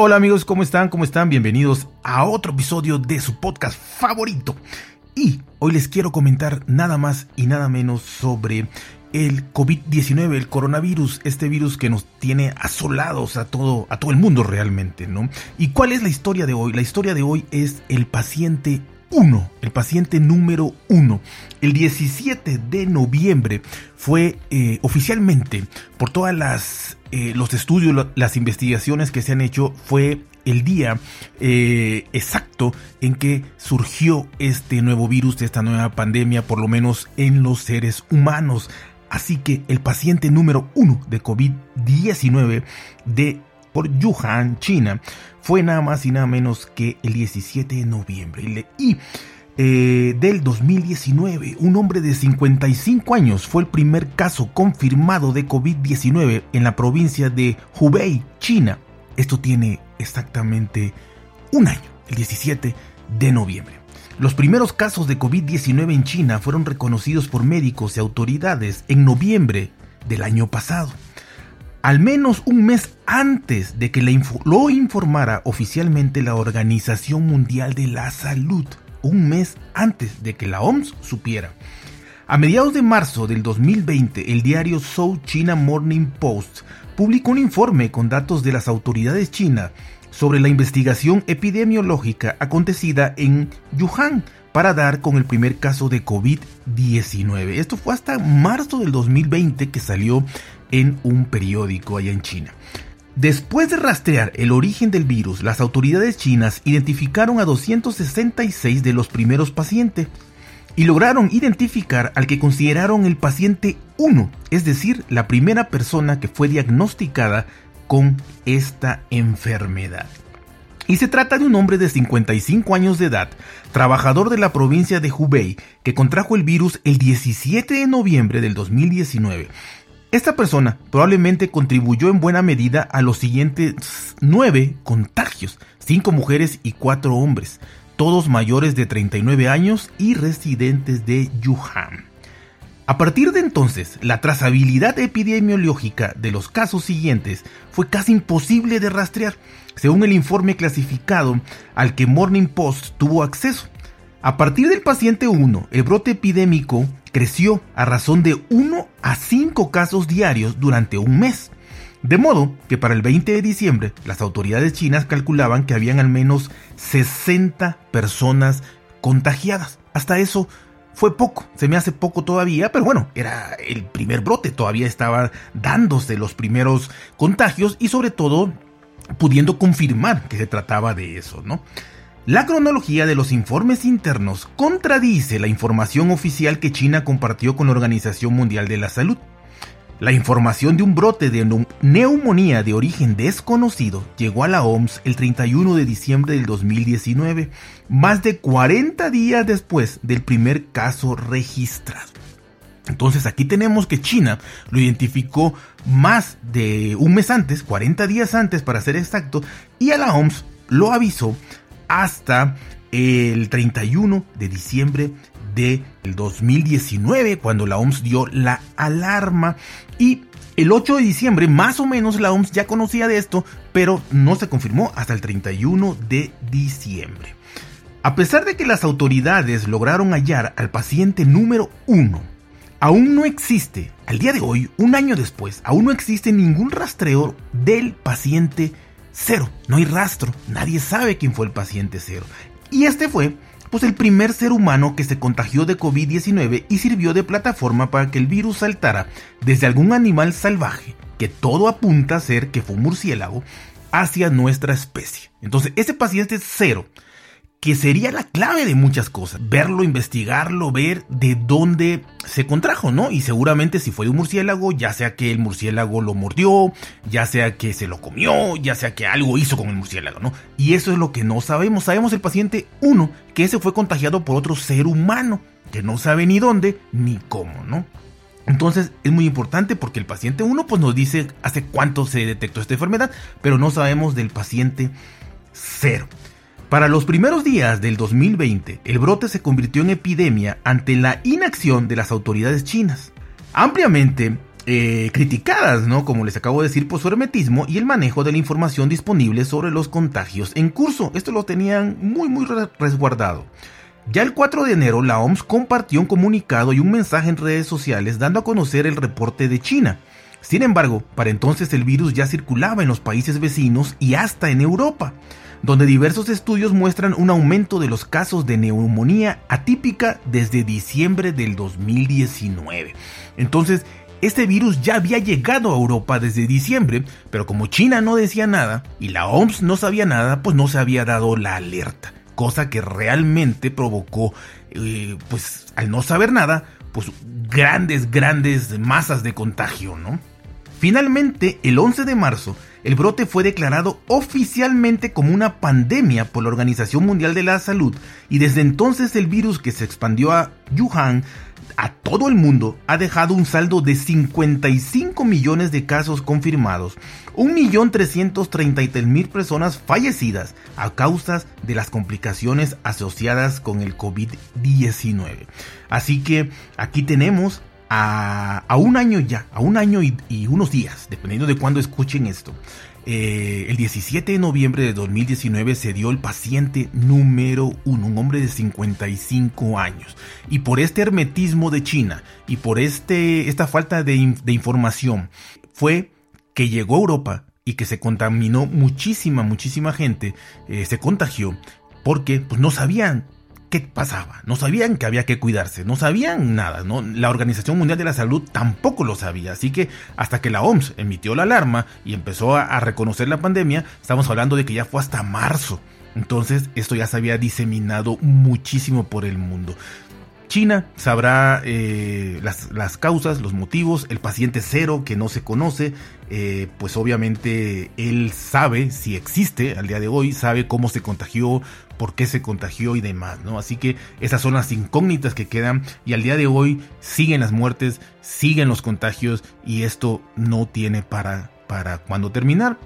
Hola amigos, ¿cómo están? ¿Cómo están? Bienvenidos a otro episodio de su podcast favorito. Y hoy les quiero comentar nada más y nada menos sobre el COVID-19, el coronavirus, este virus que nos tiene asolados a todo, a todo el mundo realmente, ¿no? ¿Y cuál es la historia de hoy? La historia de hoy es el paciente 1, el paciente número 1. El 17 de noviembre fue eh, oficialmente, por todas las eh, los estudios, las investigaciones que se han hecho, fue el día eh, exacto en que surgió este nuevo virus, esta nueva pandemia, por lo menos en los seres humanos. Así que el paciente número uno de COVID-19 de por Wuhan, China, fue nada más y nada menos que el 17 de noviembre. Y eh, del 2019, un hombre de 55 años fue el primer caso confirmado de COVID-19 en la provincia de Hubei, China. Esto tiene exactamente un año, el 17 de noviembre. Los primeros casos de COVID-19 en China fueron reconocidos por médicos y autoridades en noviembre del año pasado al menos un mes antes de que lo informara oficialmente la Organización Mundial de la Salud, un mes antes de que la OMS supiera. A mediados de marzo del 2020, el diario South China Morning Post publicó un informe con datos de las autoridades chinas sobre la investigación epidemiológica acontecida en Wuhan para dar con el primer caso de COVID-19. Esto fue hasta marzo del 2020 que salió en un periódico allá en China. Después de rastrear el origen del virus, las autoridades chinas identificaron a 266 de los primeros pacientes y lograron identificar al que consideraron el paciente 1, es decir, la primera persona que fue diagnosticada con esta enfermedad. Y se trata de un hombre de 55 años de edad, trabajador de la provincia de Hubei, que contrajo el virus el 17 de noviembre del 2019 esta persona probablemente contribuyó en buena medida a los siguientes nueve contagios, cinco mujeres y cuatro hombres, todos mayores de 39 años y residentes de Wuhan. A partir de entonces, la trazabilidad epidemiológica de los casos siguientes fue casi imposible de rastrear, según el informe clasificado al que Morning Post tuvo acceso. A partir del paciente 1, el brote epidémico creció a razón de 1 a 5 casos diarios durante un mes. De modo que para el 20 de diciembre las autoridades chinas calculaban que habían al menos 60 personas contagiadas. Hasta eso fue poco, se me hace poco todavía, pero bueno, era el primer brote, todavía estaban dándose los primeros contagios y sobre todo pudiendo confirmar que se trataba de eso, ¿no? La cronología de los informes internos contradice la información oficial que China compartió con la Organización Mundial de la Salud. La información de un brote de neumonía de origen desconocido llegó a la OMS el 31 de diciembre del 2019, más de 40 días después del primer caso registrado. Entonces aquí tenemos que China lo identificó más de un mes antes, 40 días antes para ser exacto, y a la OMS lo avisó hasta el 31 de diciembre del 2019, cuando la OMS dio la alarma. Y el 8 de diciembre, más o menos, la OMS ya conocía de esto, pero no se confirmó hasta el 31 de diciembre. A pesar de que las autoridades lograron hallar al paciente número 1, aún no existe, al día de hoy, un año después, aún no existe ningún rastreo del paciente cero. No hay rastro, nadie sabe quién fue el paciente cero. Y este fue pues el primer ser humano que se contagió de COVID-19 y sirvió de plataforma para que el virus saltara desde algún animal salvaje, que todo apunta a ser que fue un murciélago, hacia nuestra especie. Entonces, ese paciente cero que sería la clave de muchas cosas. Verlo, investigarlo, ver de dónde se contrajo, ¿no? Y seguramente si fue de un murciélago, ya sea que el murciélago lo mordió, ya sea que se lo comió, ya sea que algo hizo con el murciélago, ¿no? Y eso es lo que no sabemos. Sabemos el paciente 1, que ese fue contagiado por otro ser humano, que no sabe ni dónde ni cómo, ¿no? Entonces es muy importante porque el paciente 1 pues nos dice hace cuánto se detectó esta enfermedad, pero no sabemos del paciente 0. Para los primeros días del 2020, el brote se convirtió en epidemia ante la inacción de las autoridades chinas, ampliamente eh, criticadas, ¿no? Como les acabo de decir, por su hermetismo y el manejo de la información disponible sobre los contagios en curso. Esto lo tenían muy, muy resguardado. Ya el 4 de enero, la OMS compartió un comunicado y un mensaje en redes sociales dando a conocer el reporte de China. Sin embargo, para entonces el virus ya circulaba en los países vecinos y hasta en Europa donde diversos estudios muestran un aumento de los casos de neumonía atípica desde diciembre del 2019. Entonces, este virus ya había llegado a Europa desde diciembre, pero como China no decía nada y la OMS no sabía nada, pues no se había dado la alerta, cosa que realmente provocó, eh, pues al no saber nada, pues grandes, grandes masas de contagio, ¿no? Finalmente, el 11 de marzo, el brote fue declarado oficialmente como una pandemia por la Organización Mundial de la Salud y desde entonces el virus que se expandió a Wuhan a todo el mundo ha dejado un saldo de 55 millones de casos confirmados, 1.333.000 personas fallecidas a causa de las complicaciones asociadas con el COVID-19. Así que aquí tenemos a, un año ya, a un año y, unos días, dependiendo de cuándo escuchen esto. Eh, el 17 de noviembre de 2019 se dio el paciente número uno, un hombre de 55 años. Y por este hermetismo de China y por este, esta falta de, información, fue que llegó a Europa y que se contaminó muchísima, muchísima gente, eh, se contagió, porque pues, no sabían qué pasaba. No sabían que había que cuidarse, no sabían nada. ¿no? La Organización Mundial de la Salud tampoco lo sabía. Así que hasta que la OMS emitió la alarma y empezó a, reconocer la pandemia, estamos hablando de que ya fue hasta marzo. Entonces esto ya se había diseminado muchísimo por el mundo. China sabrá eh, las, causas, los motivos, el paciente cero que no se conoce, eh, pues obviamente él sabe si existe al día de hoy, sabe cómo se contagió, por qué se contagió y demás, ¿no? Así que esas son las incógnitas que quedan y al día de hoy siguen las muertes, siguen los contagios y esto no tiene para, para cuándo terminar.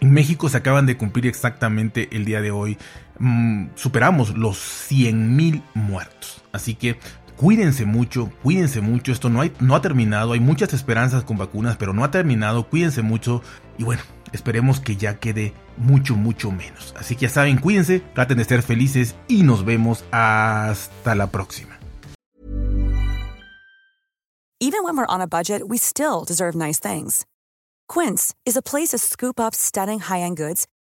En México se acaban de cumplir exactamente el día de hoy. Mm, superamos los 100.000 muertos. Así que cuídense mucho, cuídense mucho. Esto no, no ha terminado. Hay muchas esperanzas con vacunas, pero no ha terminado. Cuídense mucho. Y bueno, esperemos que ya quede mucho, mucho menos. Así que ya saben, cuídense, traten de ser felices y nos vemos hasta la próxima. Even when we're on a budget, we still deserve nice things. Quince is a place to scoop up stunning high-end goods